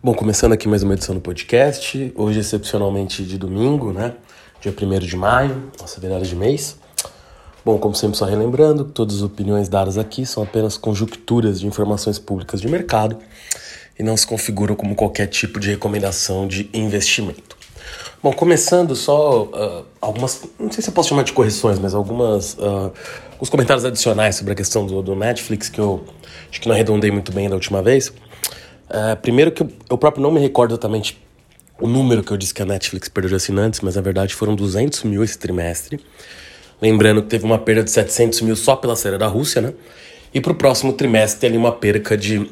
Bom, começando aqui mais uma edição do podcast, hoje excepcionalmente de domingo, né? Dia 1 de maio, nossa virada de mês. Bom, como sempre, só relembrando que todas as opiniões dadas aqui são apenas conjunturas de informações públicas de mercado e não se configuram como qualquer tipo de recomendação de investimento. Bom, começando só uh, algumas, não sei se eu posso chamar de correções, mas algumas, uh, alguns comentários adicionais sobre a questão do, do Netflix que eu acho que não arredondei muito bem da última vez. Uh, primeiro que eu, eu, próprio não me recordo exatamente o número que eu disse que a Netflix perdeu de assinantes, mas na verdade foram 200 mil esse trimestre. Lembrando que teve uma perda de 700 mil só pela série da Rússia, né? E para o próximo trimestre tem ali uma perca de uh,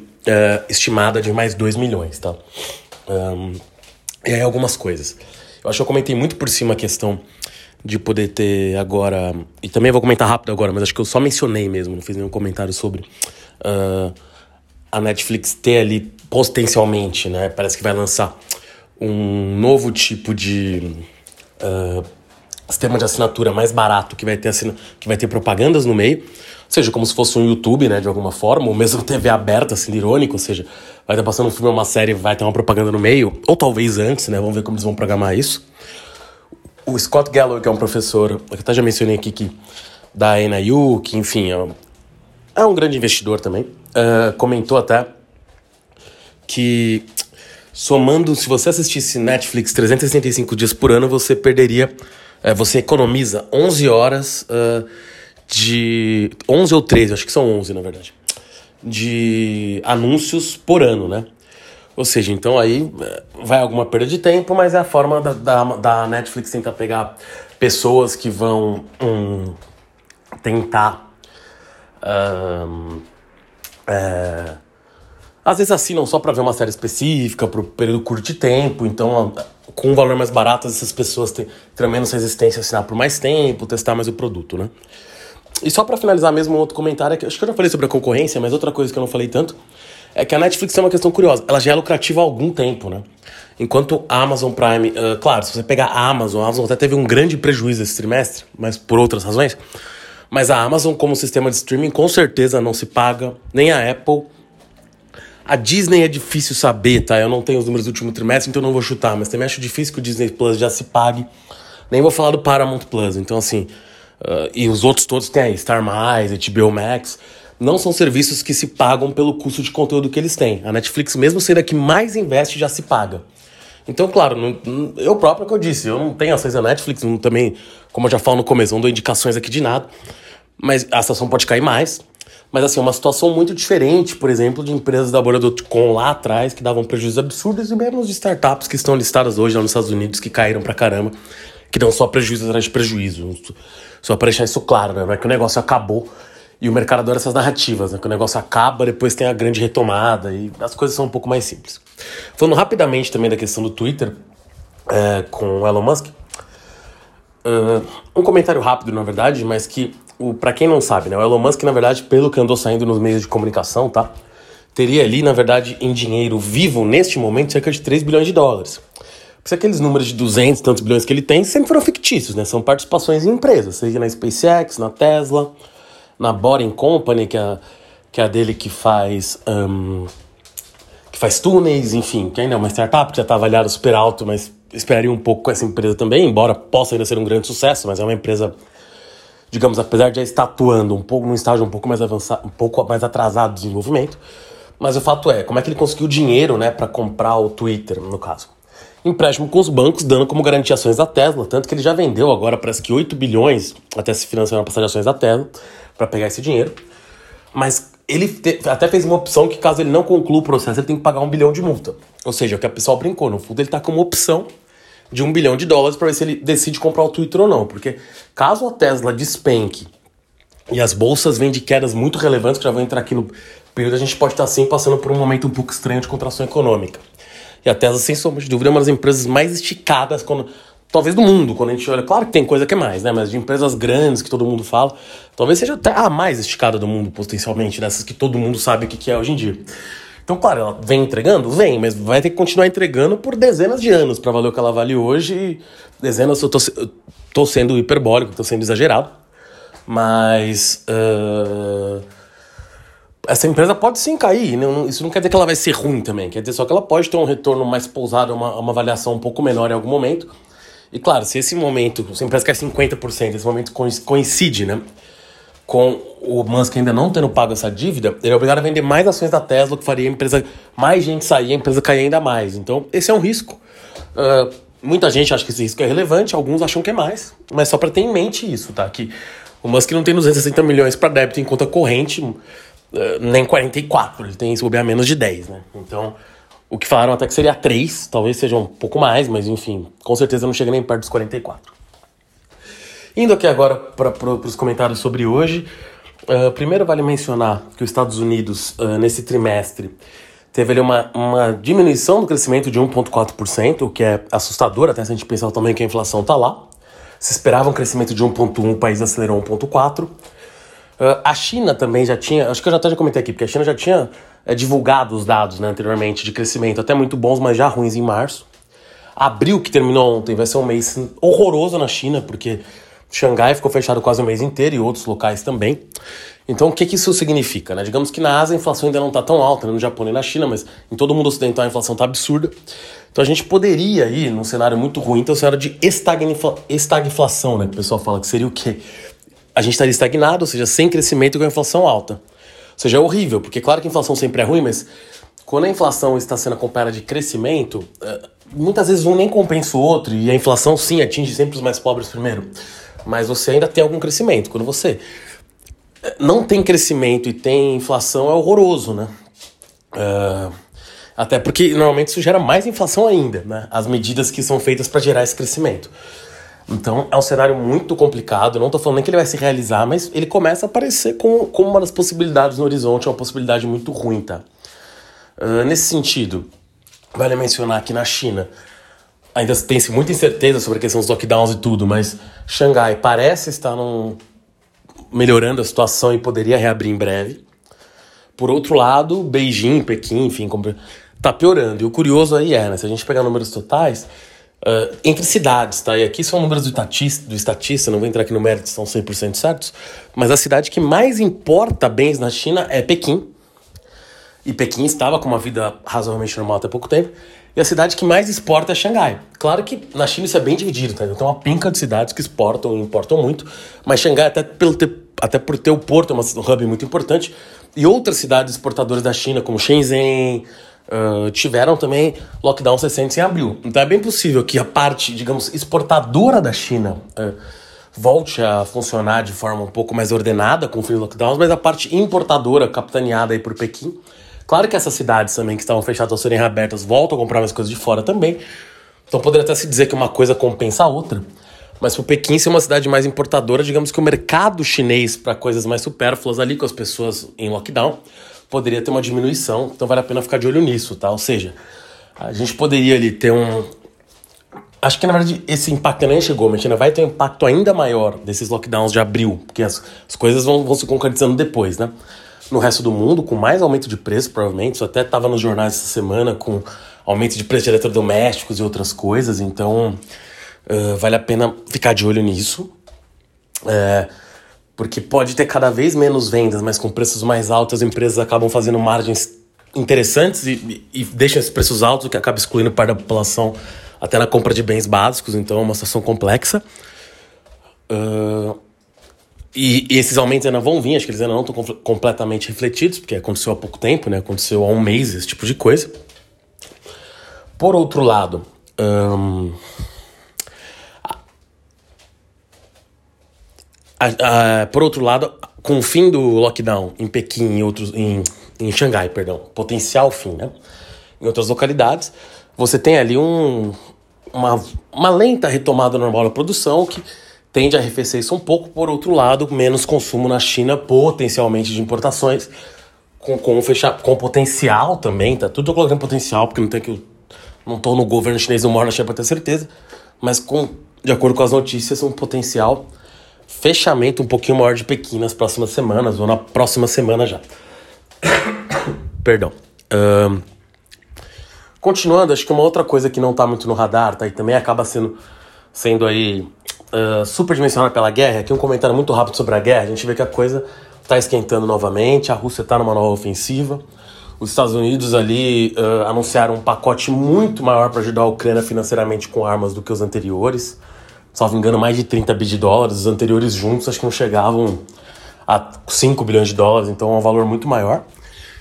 estimada de mais 2 milhões, tá? Um, e aí algumas coisas. Eu acho que eu comentei muito por cima a questão de poder ter agora. E também vou comentar rápido agora, mas acho que eu só mencionei mesmo, não fiz nenhum comentário sobre. Uh, a Netflix ter ali potencialmente, né? Parece que vai lançar um novo tipo de uh, sistema de assinatura mais barato que vai ter assina que vai ter propagandas no meio, ou seja, como se fosse um YouTube, né, de alguma forma, ou mesmo TV aberta, assim, irônico, ou seja, vai estar passando um filme uma série, vai ter uma propaganda no meio, ou talvez antes, né? Vamos ver como eles vão programar isso. O Scott Galloway, que é um professor, eu até já mencionei aqui que da NIU, que enfim, é é um grande investidor também, uh, comentou até que somando, se você assistisse Netflix 365 dias por ano, você perderia, uh, você economiza 11 horas uh, de. 11 ou 13, acho que são 11 na verdade, de anúncios por ano, né? Ou seja, então aí vai alguma perda de tempo, mas é a forma da, da, da Netflix tentar pegar pessoas que vão hum, tentar é, às vezes assinam só para ver uma série específica, por um período curto de tempo, então com um valor mais barato essas pessoas têm, terão menos resistência a assinar por mais tempo, testar mais o produto, né? E só para finalizar mesmo um outro comentário, é que, acho que eu já falei sobre a concorrência, mas outra coisa que eu não falei tanto é que a Netflix tem uma questão curiosa, ela já é lucrativa há algum tempo, né? Enquanto a Amazon Prime, uh, claro, se você pegar a Amazon, a Amazon até teve um grande prejuízo esse trimestre, mas por outras razões. Mas a Amazon, como sistema de streaming, com certeza não se paga, nem a Apple. A Disney é difícil saber, tá? Eu não tenho os números do último trimestre, então não vou chutar, mas também acho difícil que o Disney Plus já se pague. Nem vou falar do Paramount Plus. Então, assim, uh, e os outros todos tem aí, Star Mais, HBO Max. Não são serviços que se pagam pelo custo de conteúdo que eles têm. A Netflix, mesmo sendo a que mais investe, já se paga. Então, claro, não, eu próprio que eu disse, eu não tenho ações da Netflix, não, também, como eu já falo no começo, não dou indicações aqui de nada, mas a situação pode cair mais. Mas assim, uma situação muito diferente, por exemplo, de empresas da Bora.com lá atrás que davam prejuízos absurdos e mesmo de startups que estão listadas hoje lá nos Estados Unidos que caíram pra caramba, que dão só prejuízo atrás de prejuízo. Só pra deixar isso claro, né? Não é que o negócio acabou e o mercado adora essas narrativas, né? Que o negócio acaba, depois tem a grande retomada e as coisas são um pouco mais simples. Falando rapidamente também da questão do Twitter é, com o Elon Musk, uh, um comentário rápido, na verdade, mas que, para quem não sabe, né? O Elon Musk, na verdade, pelo que andou saindo nos meios de comunicação, tá? Teria ali, na verdade, em dinheiro vivo, neste momento, cerca de 3 bilhões de dólares. Porque aqueles números de 200 tantos bilhões que ele tem sempre foram fictícios, né? São participações em empresas, seja na SpaceX, na Tesla, na Boring Company, que é, que é a dele que faz. Um, que faz túneis, enfim, que ainda é uma startup que já está avaliada super alto, mas esperaria um pouco com essa empresa também, embora possa ainda ser um grande sucesso, mas é uma empresa, digamos, apesar de já estar atuando um pouco num estágio um pouco mais avançado, um pouco mais atrasado de desenvolvimento. Mas o fato é, como é que ele conseguiu dinheiro, né, para comprar o Twitter, no caso? Empréstimo com os bancos, dando como garantia ações da Tesla, tanto que ele já vendeu agora parece que 8 bilhões até se financiar uma passagem de ações da Tesla para pegar esse dinheiro. Mas ele te, até fez uma opção que, caso ele não conclua o processo, ele tem que pagar um bilhão de multa. Ou seja, o que a pessoa brincou. No fundo, ele está com uma opção de um bilhão de dólares para ver se ele decide comprar o Twitter ou não. Porque caso a Tesla despenque e as bolsas vêm de quedas muito relevantes, que já vão entrar aqui no período, a gente pode estar sim passando por um momento um pouco estranho de contração econômica. E a Tesla, sem sombra de dúvida, é uma das empresas mais esticadas quando talvez do mundo, quando a gente olha. Claro que tem coisa que é mais, né? Mas de empresas grandes que todo mundo fala, talvez seja até a mais esticada do mundo, potencialmente, dessas que todo mundo sabe o que é hoje em dia. Então, claro, ela vem entregando? Vem, mas vai ter que continuar entregando por dezenas de anos para valer o que ela vale hoje. Dezenas, eu tô, eu tô sendo hiperbólico, tô sendo exagerado. Mas. Uh, essa empresa pode sim cair. Isso não quer dizer que ela vai ser ruim também. Quer dizer só que ela pode ter um retorno mais pousado, uma, uma avaliação um pouco menor em algum momento. E claro, se esse momento, se a empresa quer 50%, esse momento coincide, né? Com o Musk ainda não tendo pago essa dívida, ele é obrigado a vender mais ações da Tesla, que faria a empresa, mais gente sair, a empresa cair ainda mais. Então, esse é um risco. Uh, muita gente acha que esse risco é relevante, alguns acham que é mais. Mas só para ter em mente isso, tá? Que o Musk não tem 260 milhões para débito em conta corrente, uh, nem 44, ele tem, se bobear, menos de 10, né? Então, o que falaram até que seria 3, talvez seja um pouco mais, mas enfim, com certeza não chega nem perto dos 44. Indo aqui agora para os comentários sobre hoje. Uh, primeiro vale mencionar que os Estados Unidos, uh, nesse trimestre, teve ali uma, uma diminuição do crescimento de 1,4%, o que é assustador, até se a gente pensar também que a inflação está lá. Se esperava um crescimento de 1,1%, o país acelerou 1,4%. Uh, a China também já tinha, acho que eu já até já comentei aqui, porque a China já tinha é, divulgado os dados né, anteriormente de crescimento, até muito bons, mas já ruins em março. Abril, que terminou ontem, vai ser um mês horroroso na China, porque Xangai ficou fechado quase o mês inteiro e outros locais também. Então, o que, que isso significa? Né? Digamos que na Ásia a inflação ainda não está tão alta, né? no Japão e na China, mas em todo o mundo ocidental a inflação está absurda. Então, a gente poderia ir num cenário muito ruim, então, um cenário de estagflação, né? Que o pessoal fala que seria o quê? A gente estaria estagnado, ou seja, sem crescimento com a inflação alta. Ou seja, é horrível, porque claro que a inflação sempre é ruim, mas quando a inflação está sendo acompanhada de crescimento, eh, muitas vezes um nem compensa o outro, e a inflação sim atinge sempre os mais pobres primeiro. Mas você ainda tem algum crescimento. Quando você eh, não tem crescimento e tem inflação, é horroroso, né? Uh, até porque normalmente isso gera mais inflação ainda, né? As medidas que são feitas para gerar esse crescimento. Então é um cenário muito complicado. Não estou falando nem que ele vai se realizar, mas ele começa a aparecer como, como uma das possibilidades no horizonte, uma possibilidade muito ruim, tá? Uh, nesse sentido, vale mencionar que na China ainda tem-se muita incerteza sobre a questão dos lockdowns e tudo, mas Xangai parece estar num, melhorando a situação e poderia reabrir em breve. Por outro lado, Beijing, Pequim, enfim, está piorando. E o curioso aí é, né, se a gente pegar números totais, Uh, entre cidades, tá? E aqui são números do estatista, do estatista, não vou entrar aqui no mérito, são 100% certos, mas a cidade que mais importa bens na China é Pequim. E Pequim estava com uma vida razoavelmente normal até pouco tempo. E a cidade que mais exporta é Xangai. Claro que na China isso é bem dividido, tá? Então, tem uma pinca de cidades que exportam e importam muito, mas Xangai, até, pelo ter, até por ter o porto, é um hub muito importante, e outras cidades exportadoras da China, como Shenzhen, uh, tiveram também lockdowns recentes em abril. Então é bem possível que a parte, digamos, exportadora da China uh, volte a funcionar de forma um pouco mais ordenada com o fim dos lockdowns, mas a parte importadora, capitaneada aí por Pequim, claro que essas cidades também que estavam fechadas ao serem reabertas voltam a comprar mais coisas de fora também. Então poderia até se dizer que uma coisa compensa a outra. Mas para Pequim ser uma cidade mais importadora, digamos que o mercado chinês para coisas mais supérfluas ali com as pessoas em lockdown poderia ter uma diminuição, então vale a pena ficar de olho nisso, tá? Ou seja, a gente poderia ali ter um. Acho que na verdade esse impacto nem chegou, mas ainda vai ter um impacto ainda maior desses lockdowns de abril, porque as, as coisas vão, vão se concretizando depois, né? No resto do mundo, com mais aumento de preço, provavelmente, isso até estava nos jornais essa semana, com aumento de preço de eletrodomésticos e outras coisas, então uh, vale a pena ficar de olho nisso. Uh, porque pode ter cada vez menos vendas, mas com preços mais altos, as empresas acabam fazendo margens interessantes e, e, deixam esses preços altos, que acaba excluindo parte da população até na compra de bens básicos, então é uma situação complexa. Uh, e, e, esses aumentos ainda vão vir, acho que eles ainda não estão completamente refletidos, porque aconteceu há pouco tempo, né? aconteceu há um mês esse tipo de coisa. Por outro lado, um, A, por outro lado, com o fim do lockdown em Pequim e outros em, em Xangai, perdão, potencial fim, né? Em outras localidades, você tem ali um, uma, uma lenta retomada normal da produção que tende a arrefecer isso um pouco. Por outro lado, menos consumo na China, potencialmente de importações, com, com, fechar, com potencial também, tá? Tudo eu colocando potencial, porque não tem que. Não tô no governo chinês, não moro na China pra ter certeza, mas com, de acordo com as notícias, um potencial fechamento um pouquinho maior de Pequim nas próximas semanas, ou na próxima semana já. Perdão. Continuando, acho que uma outra coisa que não está muito no radar, tá? E também acaba sendo, sendo aí uh, super dimensionada pela guerra, aqui um comentário muito rápido sobre a guerra, a gente vê que a coisa está esquentando novamente, a Rússia está numa nova ofensiva. Os Estados Unidos ali uh, anunciaram um pacote muito maior para ajudar a Ucrânia financeiramente com armas do que os anteriores. Salvo engano, mais de 30 bi de dólares. Os anteriores juntos acho que não chegavam a 5 bilhões de dólares, então é um valor muito maior.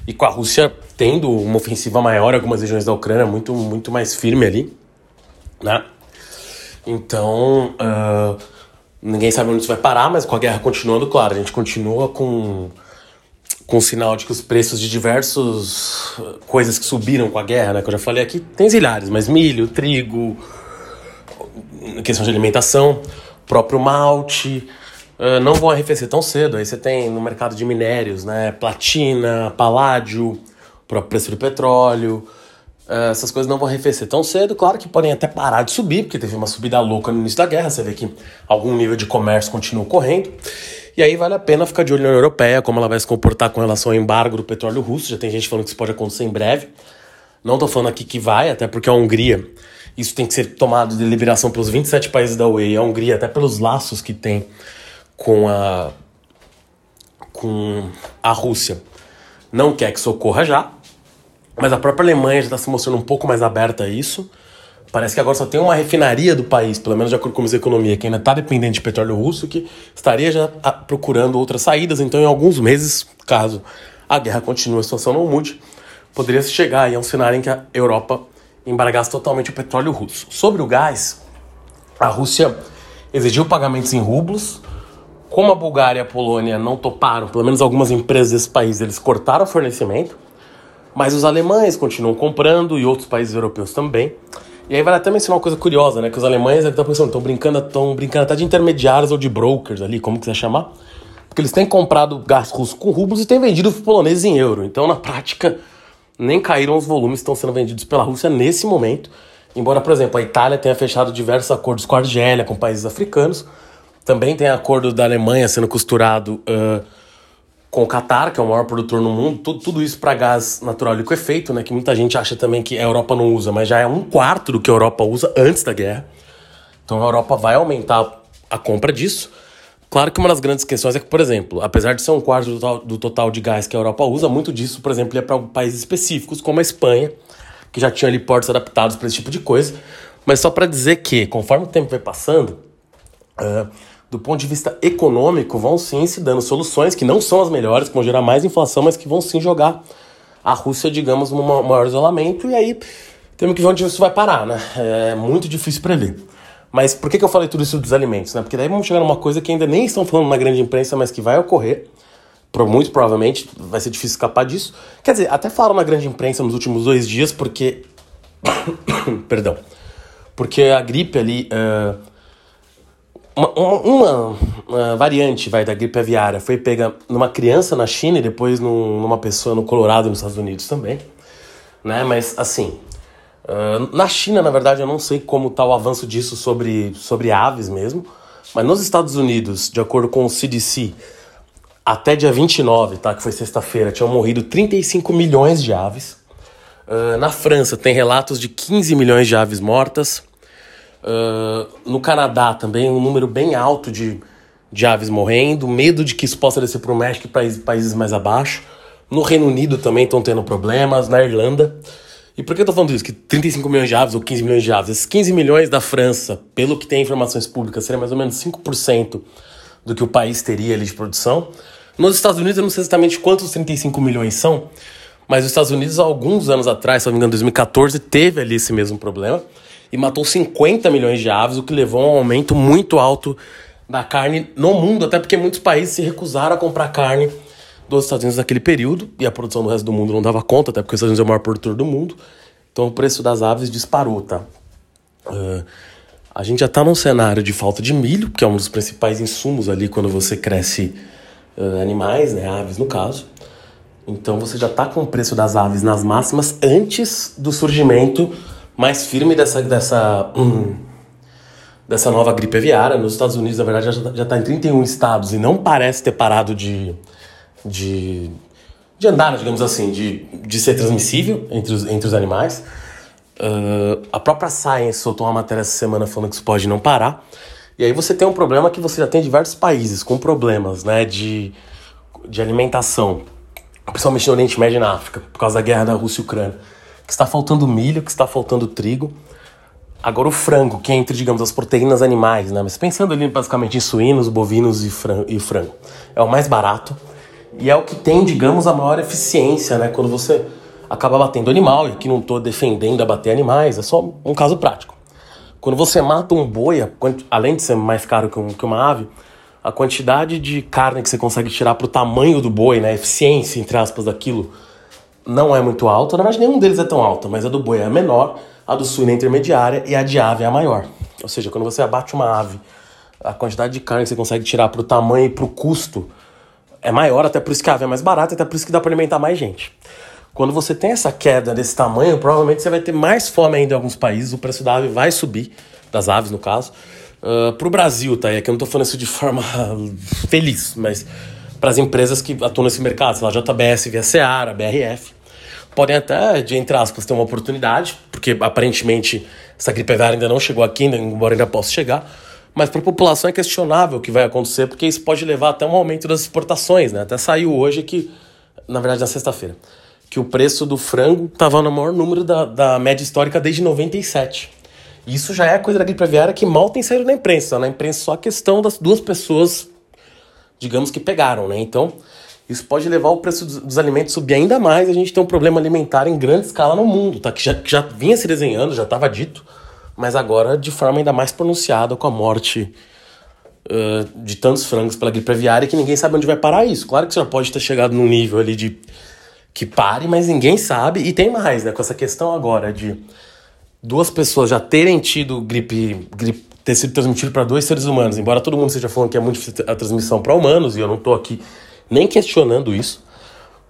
E com a Rússia tendo uma ofensiva maior em algumas regiões da Ucrânia, muito, muito mais firme ali, né? Então, uh, ninguém sabe onde isso vai parar, mas com a guerra continuando, claro, a gente continua com com o sinal de que os preços de diversas coisas que subiram com a guerra, né, que eu já falei aqui, tem zilhares, mas milho, trigo, questão de alimentação, próprio malte, uh, não vão arrefecer tão cedo. Aí você tem no mercado de minérios, né, platina, paládio, próprio preço do petróleo, uh, essas coisas não vão arrefecer tão cedo. Claro que podem até parar de subir, porque teve uma subida louca no início da guerra, você vê que algum nível de comércio continua ocorrendo. E aí vale a pena ficar de olho na União Europeia, como ela vai se comportar com relação ao embargo do petróleo russo. Já tem gente falando que isso pode acontecer em breve. Não estou falando aqui que vai, até porque a Hungria, isso tem que ser tomado de liberação pelos 27 países da UE a Hungria, até pelos laços que tem com a, com a Rússia, não quer que socorra já. Mas a própria Alemanha já está se mostrando um pouco mais aberta a isso. Parece que agora só tem uma refinaria do país, pelo menos de acordo com a Economia, que ainda está dependente de petróleo russo, que estaria já ah, procurando outras saídas. Então, em alguns meses, caso a guerra continue, a situação não mude, poderia se chegar aí a um cenário em que a Europa embargasse totalmente o petróleo russo. Sobre o gás, a Rússia exigiu pagamentos em rublos. Como a Bulgária e a Polônia não toparam, pelo menos algumas empresas desse país, eles cortaram o fornecimento. Mas os alemães continuam comprando e outros países europeus também. E aí vale até mencionar uma coisa curiosa, né? Que os alemães estão brincando, estão brincando até de intermediários ou de brokers ali, como quiser chamar. Porque eles têm comprado gás russo com rublos e têm vendido os poloneses em euro. Então, na prática, nem caíram os volumes que estão sendo vendidos pela Rússia nesse momento. Embora, por exemplo, a Itália tenha fechado diversos acordos com a Argélia, com países africanos. Também tem acordo da Alemanha sendo costurado uh, com o Qatar, que é o maior produtor no mundo, tudo, tudo isso para gás natural liquefeito, né, que muita gente acha também que a Europa não usa, mas já é um quarto do que a Europa usa antes da guerra. Então a Europa vai aumentar a compra disso. Claro que uma das grandes questões é que, por exemplo, apesar de ser um quarto do total, do total de gás que a Europa usa, muito disso, por exemplo, é para países específicos, como a Espanha, que já tinha ali portos adaptados para esse tipo de coisa. Mas só para dizer que, conforme o tempo vai passando, uh, do ponto de vista econômico, vão sim se dando soluções que não são as melhores, que vão gerar mais inflação, mas que vão sim jogar a Rússia, digamos, num maior isolamento, e aí temos que ver onde isso vai parar, né? É muito difícil prever. Mas por que, que eu falei tudo isso dos alimentos? Né? Porque daí vamos chegar numa coisa que ainda nem estão falando na grande imprensa, mas que vai ocorrer. Muito provavelmente vai ser difícil escapar disso. Quer dizer, até falaram na grande imprensa nos últimos dois dias, porque. Perdão. Porque a gripe ali. Uh uma, uma, uma, variante vai da gripe aviária foi pega numa criança na China e depois num, numa pessoa no Colorado nos Estados Unidos também, né? Mas assim, uh, na China na verdade eu não sei como está o avanço disso sobre, sobre aves mesmo, mas nos Estados Unidos, de acordo com o CDC, até dia 29, tá? Que foi sexta-feira, tinham morrido 35 milhões de aves. Uh, na França tem relatos de 15 milhões de aves mortas. Uh, no Canadá também um número bem alto de, de aves morrendo, medo de que isso possa descer para o México e países mais abaixo. No Reino Unido também estão tendo problemas, na Irlanda. E por que eu estou falando isso? Que 35 milhões de aves ou 15 milhões de aves, esses 15 milhões da França, pelo que tem informações públicas, seria mais ou menos 5% do que o país teria ali de produção. Nos Estados Unidos, eu não sei exatamente quantos 35 milhões são, mas os Estados Unidos, há alguns anos atrás, se não me engano, 2014, teve ali esse mesmo problema e matou 50 milhões de aves, o que levou a um aumento muito alto da carne no mundo, até porque muitos países se recusaram a comprar carne dos Estados Unidos naquele período e a produção do resto do mundo não dava conta, até porque os Estados Unidos é o maior produtor do mundo. Então o preço das aves disparou, tá? Uh, a gente já está num cenário de falta de milho, que é um dos principais insumos ali quando você cresce uh, animais, né, aves no caso. Então você já está com o preço das aves nas máximas antes do surgimento mais firme dessa, dessa, hum, dessa nova gripe aviária. Nos Estados Unidos, na verdade, já está em 31 estados e não parece ter parado de, de, de andar, digamos assim, de, de ser transmissível entre os, entre os animais. Uh, a própria Science soltou uma matéria essa semana falando que isso pode não parar. E aí você tem um problema que você já tem diversos países com problemas, né, de de alimentação, principalmente no Oriente Médio e na África, por causa da guerra da Rússia e Ucrânia, que está faltando milho, que está faltando trigo. Agora o frango, que é entre, digamos, as proteínas animais, né? Mas pensando ali basicamente em suínos, bovinos e frango, e frango. É o mais barato e é o que tem, digamos, a maior eficiência, né? Quando você acaba batendo animal, e aqui não estou defendendo abater animais, é só um caso prático. Quando você mata um boi, além de ser mais caro que, um, que uma ave, a quantidade de carne que você consegue tirar para o tamanho do boi, né, a eficiência, entre aspas, daquilo, não é muito alta. Na verdade, nenhum deles é tão alta, mas a do boi é a menor, a do suíno é intermediária e a de ave é a maior. Ou seja, quando você abate uma ave, a quantidade de carne que você consegue tirar para o tamanho e para o custo é maior, até por isso que a ave é mais barata, até por isso que dá para alimentar mais gente. Quando você tem essa queda desse tamanho, provavelmente você vai ter mais fome ainda em alguns países, o preço da ave vai subir, das aves no caso. Uh, para o Brasil, tá? E aqui eu não estou falando isso de forma feliz, mas para as empresas que atuam nesse mercado, sei lá, JBS, Via Seara, BRF, podem até, de entre aspas, ter uma oportunidade, porque aparentemente essa gripe aviária ainda não chegou aqui, embora ainda possa chegar. Mas para a população é questionável o que vai acontecer, porque isso pode levar até um aumento das exportações, né? Até saiu hoje que, na verdade, na sexta-feira que o preço do frango estava no maior número da, da média histórica desde 97. Isso já é coisa da gripe aviária que mal tem saído na imprensa. Na imprensa só a questão das duas pessoas, digamos que pegaram, né? Então, isso pode levar o preço dos, alimentos subir ainda mais. A gente tem um problema alimentar em grande escala no mundo, tá? Que já, que já vinha se desenhando, já estava dito, mas agora de forma ainda mais pronunciada com a morte uh, de tantos frangos pela gripe aviária que ninguém sabe onde vai parar isso. Claro que você já pode ter chegado num nível ali de que pare, mas ninguém sabe. E tem mais, né? Com essa questão agora de duas pessoas já terem tido gripe, gripe ter sido transmitido para dois seres humanos, embora todo mundo esteja falando que é muito difícil a transmissão para humanos, e eu não estou aqui nem questionando isso,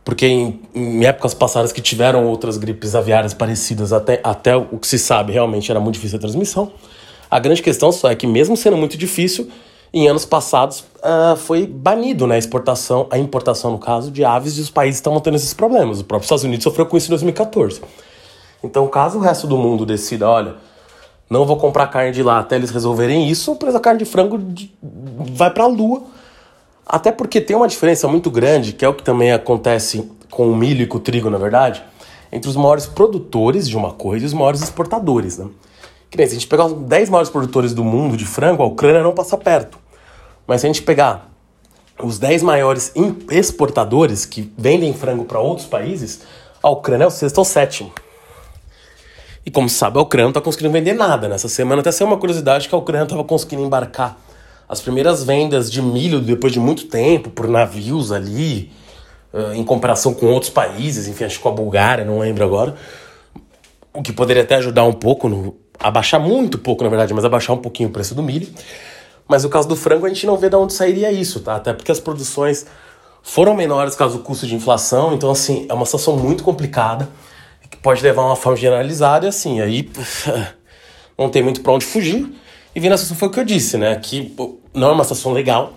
porque em, em, épocas passadas que tiveram outras gripes aviárias parecidas, até, até o que se sabe realmente era muito difícil a transmissão. A grande questão só é que, mesmo sendo muito difícil, em anos passados uh, foi banido né, a exportação, a importação, no caso, de aves e os países estão tendo esses problemas. O próprio Estados Unidos sofreu com isso em 2014. Então, caso o resto do mundo decida, olha, não vou comprar carne de lá até eles resolverem isso, o preço da carne de frango vai para a lua. Até porque tem uma diferença muito grande, que é o que também acontece com o milho e com o trigo, na verdade, entre os maiores produtores de uma coisa e os maiores exportadores. Né? Que nem se a gente pegar os 10 maiores produtores do mundo de frango, a Ucrânia não passa perto. Mas se a gente pegar os 10 maiores exportadores que vendem frango para outros países, a Ucrânia é o sexto ou sétimo. E como se sabe, a Ucrânia não está conseguindo vender nada. Nessa semana até saiu uma curiosidade que a Ucrânia estava conseguindo embarcar as primeiras vendas de milho depois de muito tempo por navios ali, em comparação com outros países, enfim, acho que com a Bulgária, não lembro agora. O que poderia até ajudar um pouco no, abaixar muito pouco, na verdade, mas abaixar um pouquinho o preço do milho. Mas no caso do frango, a gente não vê de onde sairia isso, tá? Até porque as produções foram menores causa do custo de inflação, então, assim, é uma situação muito complicada, que pode levar a uma forma generalizada, e assim, aí não tem muito para onde fugir. E vindo a situação foi o que eu disse, né? Que não é uma situação legal,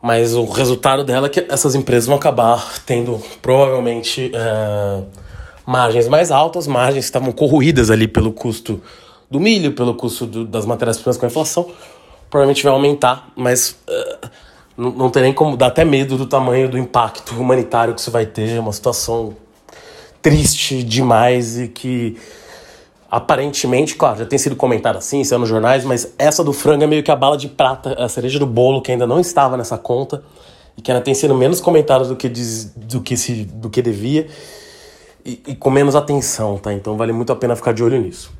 mas o resultado dela é que essas empresas vão acabar tendo provavelmente é, margens mais altas, margens que estavam corroídas ali pelo custo do milho, pelo custo do, das matérias-primas com a inflação, provavelmente vai aumentar, mas uh, não, não tem nem como, dá até medo do tamanho do impacto humanitário que isso vai ter, é uma situação triste demais e que aparentemente, claro, já tem sido comentado assim, saiu nos jornais, mas essa do frango é meio que a bala de prata, a cereja do bolo que ainda não estava nessa conta e que ainda tem sido menos comentada do que, diz, do que, se, do que devia e, e com menos atenção, tá? Então vale muito a pena ficar de olho nisso.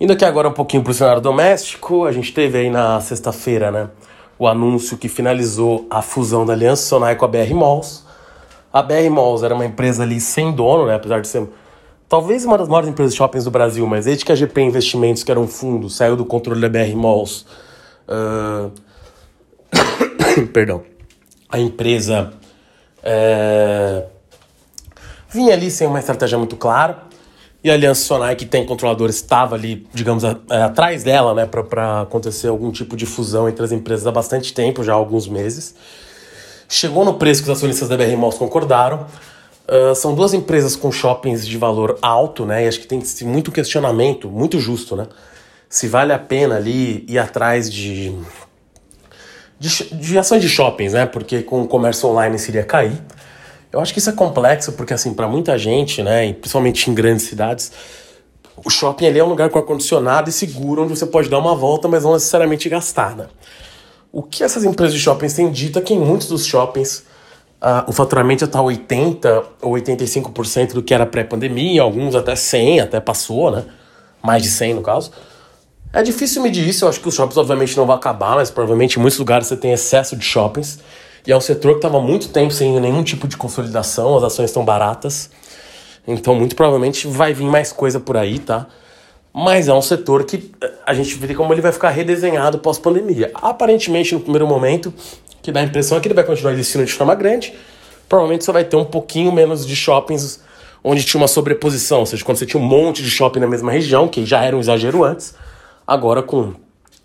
Indo aqui agora um pouquinho para o cenário doméstico, a gente teve aí na sexta-feira, né, o anúncio que finalizou a fusão da Aliança Sonai com a BR Malls. A BR Malls era uma empresa ali sem dono, né, apesar de ser talvez uma das maiores empresas de shoppings do Brasil, mas desde que a GP Investimentos, que era um fundo, saiu do controle da BR Malls, uh... perdão, a empresa é... vinha ali sem uma estratégia muito clara. E a Aliança Sonai, que tem controladores, estava ali, digamos, a, a, é, atrás dela, né, para acontecer algum tipo de fusão entre as empresas há bastante tempo, já há alguns meses. Chegou no preço que os acionistas da BR Malls concordaram. Uh, são duas empresas com shoppings de valor alto, né? E acho que tem muito questionamento, muito justo, né? Se vale a pena ali ir atrás de, de, de ações de shoppings, né? Porque com o comércio online isso iria cair. Eu acho que isso é complexo, porque assim, para muita gente, né, principalmente em grandes cidades, o shopping ali é um lugar com ar-condicionado e seguro, onde você pode dar uma volta, mas não necessariamente gastar, né? O que essas empresas de shoppings têm dito é que em muitos dos shoppings uh, o faturamento está 80% ou 85% do que era pré-pandemia, alguns até 100%, até passou, né? Mais de 100% no caso. É difícil medir isso, eu acho que os shoppings obviamente não vão acabar, mas provavelmente em muitos lugares você tem excesso de shoppings. E é um setor que estava muito tempo sem nenhum tipo de consolidação, as ações estão baratas. Então, muito provavelmente vai vir mais coisa por aí, tá? Mas é um setor que eh, a gente vê como ele vai ficar redesenhado pós-pandemia. Aparentemente, no primeiro momento, que dá a impressão é que ele vai continuar existindo de forma grande. Provavelmente você vai ter um pouquinho menos de shoppings onde tinha uma sobreposição, ou seja, quando você tinha um monte de shopping na mesma região, que já era um exagero antes, agora com,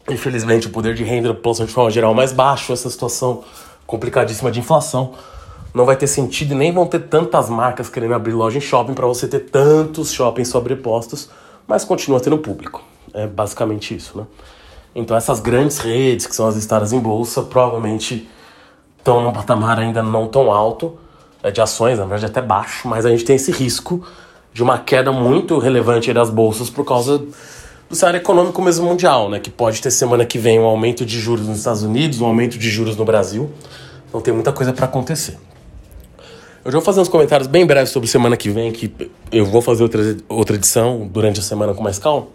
infelizmente, o poder de renda da população de forma geral mais baixo, essa situação complicadíssima de inflação, não vai ter sentido e nem vão ter tantas marcas querendo abrir loja em shopping para você ter tantos shoppings sobrepostos, mas continua tendo público. É basicamente isso, né? Então essas grandes redes, que são as listadas em bolsa, provavelmente estão num patamar ainda não tão alto é, de ações, na verdade até baixo, mas a gente tem esse risco de uma queda muito relevante das bolsas por causa do cenário econômico mesmo mundial, né? Que pode ter semana que vem um aumento de juros nos Estados Unidos, um aumento de juros no Brasil. Então tem muita coisa para acontecer. Eu já vou fazer uns comentários bem breves sobre semana que vem, que eu vou fazer outra, outra edição durante a semana com mais calma.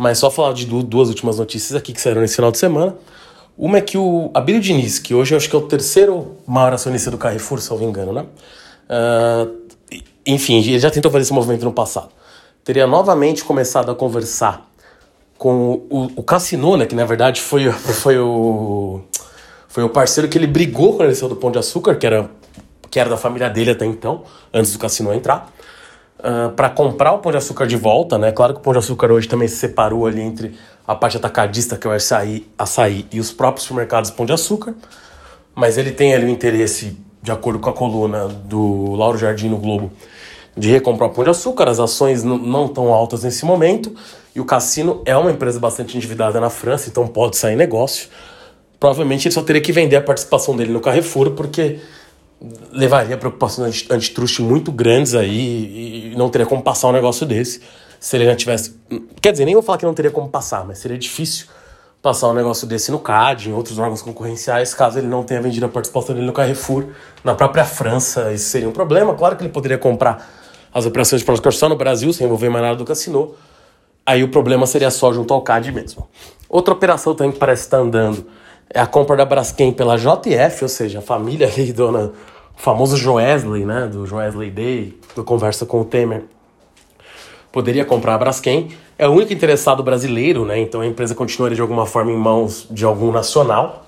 Mas só falar de duas últimas notícias aqui que saíram nesse final de semana. Uma é que o Abílio Diniz, que hoje eu acho que é o terceiro maior acionista do Carrefour, se eu não me engano, né? Uh, enfim, ele já tentou fazer esse movimento no passado. Teria novamente começado a conversar com o, o Cassino, né? Que na verdade foi, foi o foi o parceiro que ele brigou quando ele saiu do Pão de Açúcar, que era que era da família dele até então, antes do cassino entrar, uh, ah, para comprar o Pão de Açúcar de volta, né? Claro que o Pão de Açúcar hoje também se separou ali entre a parte atacadista, que é o açaí, açaí e os próprios supermercados Pão de Açúcar, mas ele tem ali o interesse, de acordo com a coluna do Lauro Jardim no Globo, de recomprar o Pão de Açúcar, as ações não tão altas nesse momento, e o Cassino é uma empresa bastante endividada na França, então pode sair negócio. Provavelmente ele só teria que vender a participação dele no Carrefour, porque levaria preocupações antitruste muito grandes aí e não teria como passar um negócio desse se ele já tivesse. Quer dizer, nem vou falar que não teria como passar, mas seria difícil passar um negócio desse no CAD, em outros órgãos concorrenciais, caso ele não tenha vendido a participação dele no Carrefour, na própria França, isso seria um problema. Claro que ele poderia comprar as operações de Prosper só no Brasil, sem envolver mais nada do cassino. Aí o problema seria só junto ao CAD mesmo. Outra operação também que parece estar andando é a compra da Braskem pela JF, ou seja, a família ali, dona, o famoso Joesley, né, do Joesley Day, do Conversa com o Temer, poderia comprar a Braskem. É o único interessado brasileiro, né, então a empresa continuaria de alguma forma em mãos de algum nacional.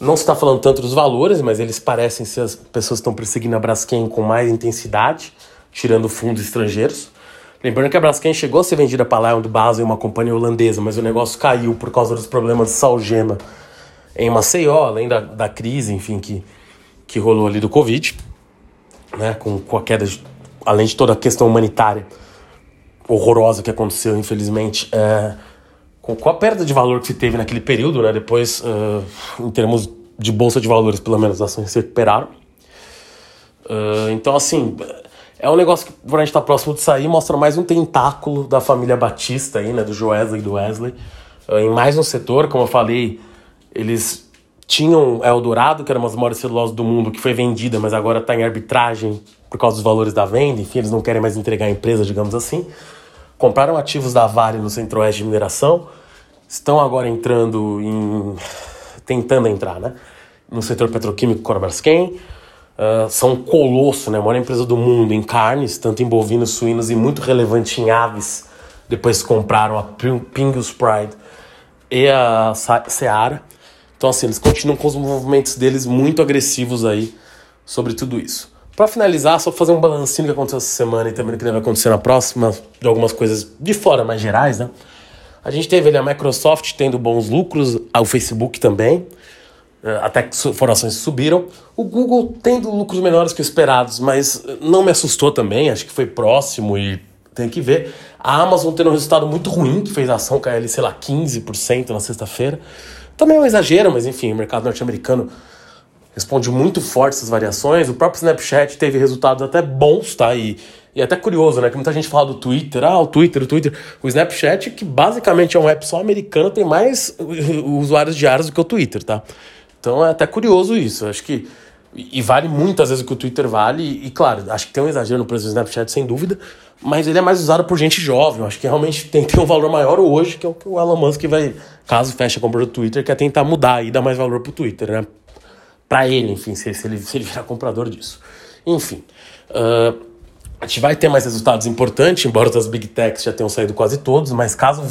Não se está falando tanto dos valores, mas eles parecem ser as pessoas que estão perseguindo a Braskem com mais intensidade, tirando fundos estrangeiros. Lembrando que a Braskem chegou a ser vendida para Lion do Basel, uma companhia holandesa, mas o negócio caiu por causa dos problemas de salgema em Maceió, além da, da crise, enfim, que, que rolou ali do Covid, né, com, com a queda, de, além de toda a questão humanitária horrorosa que aconteceu, infelizmente, é, com, com a perda de valor que se teve naquele período, né, depois, uh, em termos de bolsa de valores, pelo menos, as ações se recuperaram. Uh, então, assim, é um negócio que, por a gente estar tá próximo de sair, mostra mais um tentáculo da família Batista aí, né, do Joesley e do Wesley, uh, em mais um setor, como eu falei, eles tinham Eldorado, que era uma das maiores celulosas do mundo, que foi vendida, mas agora está em arbitragem por causa dos valores da venda. Enfim, eles não querem mais entregar a empresa, digamos assim. Compraram ativos da Vale no Centro-Oeste de mineração. Estão agora entrando em. tentando entrar, né? No setor petroquímico Braskem. Uh, são um colosso, né? A maior empresa do mundo em carnes, tanto em bovinos, suínos e muito relevante em aves. Depois compraram a Pingus Pride e a Seara. Então, assim, eles continuam com os movimentos deles muito agressivos aí sobre tudo isso. Para finalizar, só fazer um balancinho do que aconteceu essa semana e também do que deve acontecer na próxima, de algumas coisas de fora mais gerais, né? A gente teve ali a Microsoft tendo bons lucros, o Facebook também, eh, até que foram ações subiram. O Google tendo lucros menores que esperados, mas não me assustou também, acho que foi próximo e tem que ver. A Amazon tendo um resultado muito ruim, que fez a ação cair ali, sei lá, 15% na sexta-feira. Também é um exagero, mas enfim, o mercado norte-americano responde muito forte essas variações. O próprio Snapchat teve resultados até bons, tá? E, e é até curioso, né? Que muita gente fala do Twitter, ah, o Twitter, o Twitter. O Snapchat, que basicamente é um app só americano, tem mais usuários diários do que o Twitter, tá? Então é até curioso isso. Acho que. E vale muitas vezes o que o Twitter vale. E, claro, acho que tem um exagero no preço do Snapchat, sem dúvida. Mas ele é mais usado por gente jovem. acho que realmente tem, tem um valor maior hoje, que é o que o Elon Musk vai, caso feche a compra do Twitter, quer tentar mudar e dar mais valor pro Twitter, né? Pra ele, enfim, se, se, ele, se ele virar comprador disso. Enfim. Uh, a gente vai ter mais resultados importantes, embora as big techs já tenham saído quase todos, mas caso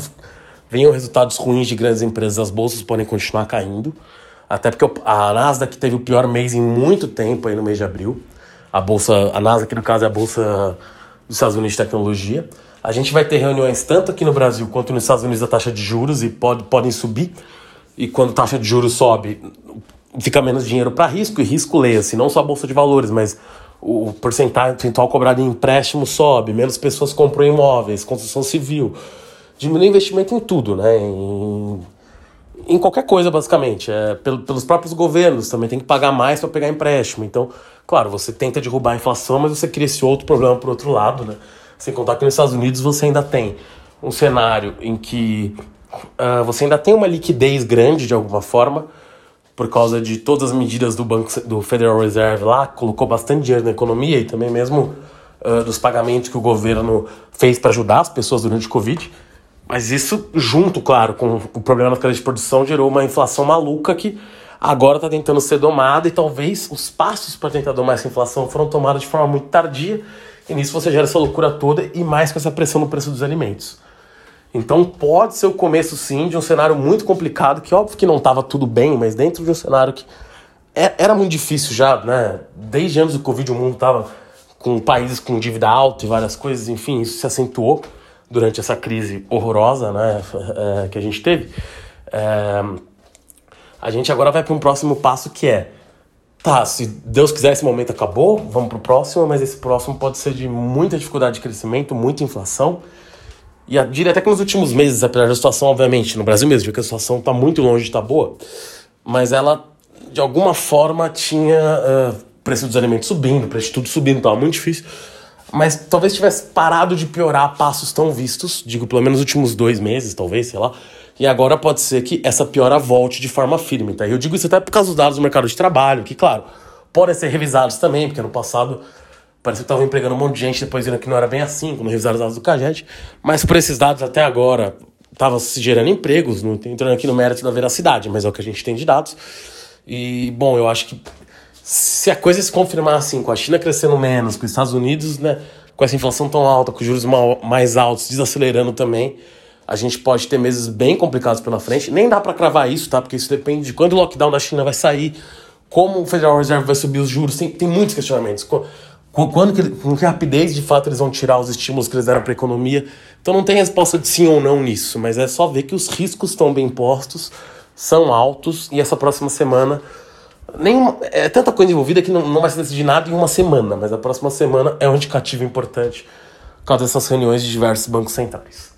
venham resultados ruins de grandes empresas, as bolsas podem continuar caindo. Até porque a Nasdaq teve o pior mês em muito tempo aí no mês de abril. A bolsa, a Nasdaq no caso é a bolsa dos Estados Unidos de tecnologia. A gente vai ter reuniões tanto aqui no Brasil quanto nos Estados Unidos da taxa de juros e pode, podem subir. E quando a taxa de juros sobe, fica menos dinheiro para risco, e risco leia-se, não só a bolsa de valores, mas o percentual cobrado em empréstimo sobe, menos pessoas compram imóveis, construção civil. Diminui investimento em tudo, né? Em em qualquer coisa, basicamente. É, pelos próprios governos também tem que pagar mais para pegar empréstimo. Então, claro, você tenta derrubar a inflação, mas você cria esse outro problema por outro lado, né? Sem contar que nos Estados Unidos você ainda tem um cenário em que uh, você ainda tem uma liquidez grande de alguma forma, por causa de todas as medidas do banco do Federal Reserve lá, colocou bastante dinheiro na economia e também mesmo uh, dos pagamentos que o governo fez para ajudar as pessoas durante o Covid. Mas isso, junto, claro, com o problema na cadeia de produção, gerou uma inflação maluca que agora está tentando ser domada e talvez os passos para tentar domar essa inflação foram tomados de forma muito tardia. E nisso você gera essa loucura toda e mais com essa pressão no preço dos alimentos. Então pode ser o começo, sim, de um cenário muito complicado, que óbvio que não estava tudo bem, mas dentro de um cenário que é, era muito difícil já, né? Desde antes do Covid o mundo estava com países com dívida alta e várias coisas, enfim, isso se acentuou durante essa crise horrorosa né, é, que a gente teve, é, a gente agora vai para um próximo passo que é tá, se Deus quiser esse momento acabou, vamos para o próximo, mas esse próximo pode ser de muita dificuldade de crescimento, muita inflação. E eu diria até que nos últimos meses, apesar da situação, obviamente, no Brasil mesmo, que a situação está muito longe de estar tá boa, mas ela, de alguma forma, tinha uh, preço dos alimentos subindo, preço de tudo subindo, estava muito difícil mas talvez tivesse parado de piorar passos tão vistos, digo pelo menos nos últimos dois meses, talvez, sei lá. E agora pode ser que essa piora volte de forma firme, tá? Eu digo isso até por causa dos dados do mercado de trabalho, que, claro, podem ser revisados também, porque no passado parece que estavam empregando um monte de gente, depois viram que não era bem assim, quando revisaram os dados do CAGED. Mas por esses dados até agora, estava se gerando empregos, não entrando aqui no mérito da veracidade, mas é o que a gente tem de dados. E, bom, eu acho que se a coisa se confirmar assim, com a China crescendo menos, com os Estados Unidos, né, com essa inflação tão alta, com os juros mais altos, desacelerando também, a gente pode ter meses bem complicados pela frente. Nem dá para cravar isso, tá? Porque isso depende de quando o lockdown da China vai sair, como o Federal Reserve vai subir os juros, tem, tem muitos questionamentos. Quando que, com que rapidez de fato eles vão tirar os estímulos que eles deram para a economia? Então não tem resposta de sim ou não nisso, mas é só ver que os riscos estão bem postos, são altos e essa próxima semana Nenhuma, é tanta coisa envolvida que não, não vai se decidir nada em uma semana, mas a próxima semana é um indicativo importante por causa dessas reuniões de diversos bancos centrais.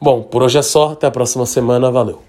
Bom, por hoje é só, até a próxima semana, valeu.